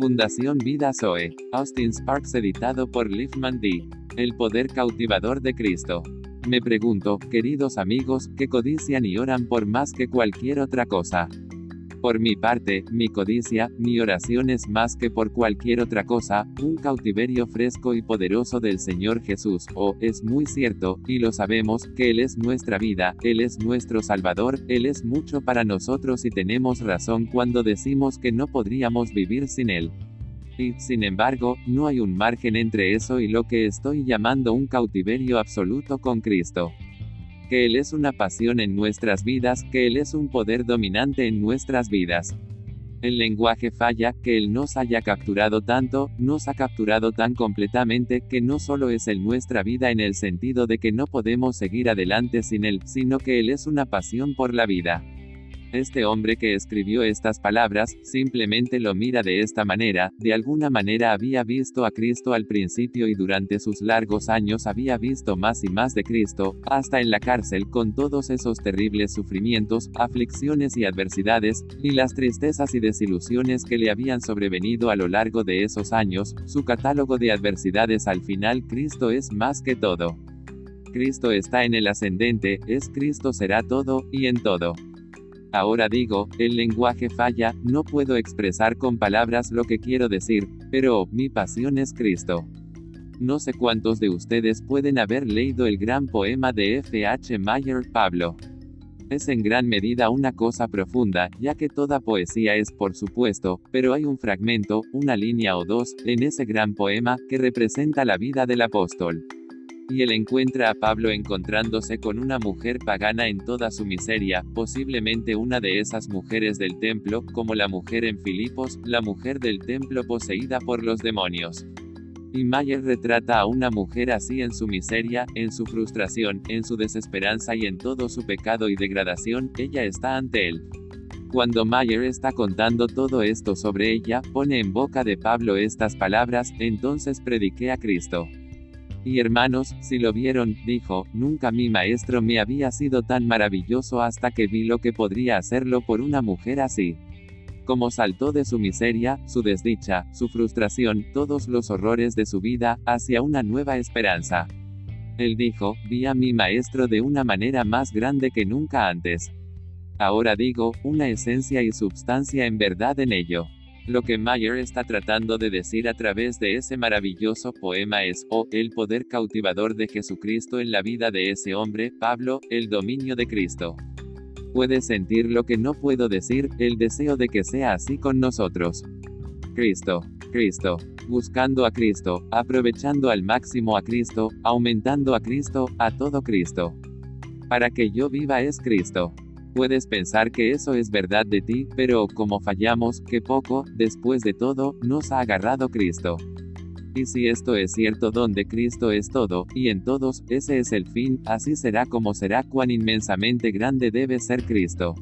Fundación Vida Zoe. Austin Sparks editado por Liefman D. El poder cautivador de Cristo. Me pregunto, queridos amigos, que codician y oran por más que cualquier otra cosa. Por mi parte, mi codicia, mi oración es más que por cualquier otra cosa, un cautiverio fresco y poderoso del Señor Jesús, o, es muy cierto, y lo sabemos, que Él es nuestra vida, Él es nuestro Salvador, Él es mucho para nosotros y tenemos razón cuando decimos que no podríamos vivir sin Él. Y, sin embargo, no hay un margen entre eso y lo que estoy llamando un cautiverio absoluto con Cristo que Él es una pasión en nuestras vidas, que Él es un poder dominante en nuestras vidas. El lenguaje falla, que Él nos haya capturado tanto, nos ha capturado tan completamente, que no solo es Él nuestra vida en el sentido de que no podemos seguir adelante sin Él, sino que Él es una pasión por la vida. Este hombre que escribió estas palabras, simplemente lo mira de esta manera, de alguna manera había visto a Cristo al principio y durante sus largos años había visto más y más de Cristo, hasta en la cárcel con todos esos terribles sufrimientos, aflicciones y adversidades, y las tristezas y desilusiones que le habían sobrevenido a lo largo de esos años, su catálogo de adversidades al final Cristo es más que todo. Cristo está en el ascendente, es Cristo será todo, y en todo. Ahora digo, el lenguaje falla, no puedo expresar con palabras lo que quiero decir, pero, mi pasión es Cristo. No sé cuántos de ustedes pueden haber leído el gran poema de F. H. Mayer, Pablo. Es en gran medida una cosa profunda, ya que toda poesía es, por supuesto, pero hay un fragmento, una línea o dos, en ese gran poema, que representa la vida del apóstol él encuentra a Pablo encontrándose con una mujer pagana en toda su miseria, posiblemente una de esas mujeres del templo, como la mujer en Filipos, la mujer del templo poseída por los demonios. Y Mayer retrata a una mujer así en su miseria, en su frustración, en su desesperanza y en todo su pecado y degradación, ella está ante él. Cuando Mayer está contando todo esto sobre ella, pone en boca de Pablo estas palabras, entonces prediqué a Cristo. Y hermanos, si lo vieron, dijo, nunca mi maestro me había sido tan maravilloso hasta que vi lo que podría hacerlo por una mujer así. Como saltó de su miseria, su desdicha, su frustración, todos los horrores de su vida, hacia una nueva esperanza. Él dijo, vi a mi maestro de una manera más grande que nunca antes. Ahora digo, una esencia y substancia en verdad en ello. Lo que Mayer está tratando de decir a través de ese maravilloso poema es, oh, el poder cautivador de Jesucristo en la vida de ese hombre, Pablo, el dominio de Cristo. Puede sentir lo que no puedo decir, el deseo de que sea así con nosotros. Cristo, Cristo, buscando a Cristo, aprovechando al máximo a Cristo, aumentando a Cristo, a todo Cristo. Para que yo viva es Cristo. Puedes pensar que eso es verdad de ti, pero como fallamos, que poco, después de todo, nos ha agarrado Cristo. Y si esto es cierto donde Cristo es todo, y en todos, ese es el fin, así será como será cuán inmensamente grande debe ser Cristo.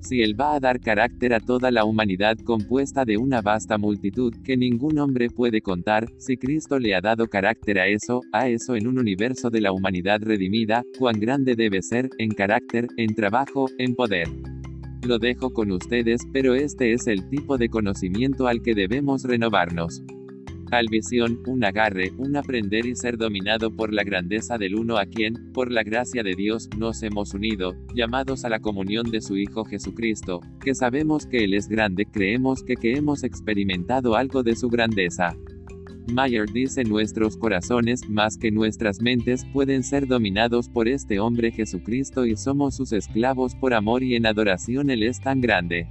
Si Él va a dar carácter a toda la humanidad compuesta de una vasta multitud que ningún hombre puede contar, si Cristo le ha dado carácter a eso, a eso en un universo de la humanidad redimida, cuán grande debe ser, en carácter, en trabajo, en poder. Lo dejo con ustedes, pero este es el tipo de conocimiento al que debemos renovarnos. Al visión, un agarre, un aprender y ser dominado por la grandeza del uno a quien, por la gracia de Dios, nos hemos unido, llamados a la comunión de su Hijo Jesucristo, que sabemos que Él es grande, creemos que que hemos experimentado algo de su grandeza. Mayer dice nuestros corazones, más que nuestras mentes, pueden ser dominados por este hombre Jesucristo y somos sus esclavos por amor y en adoración Él es tan grande.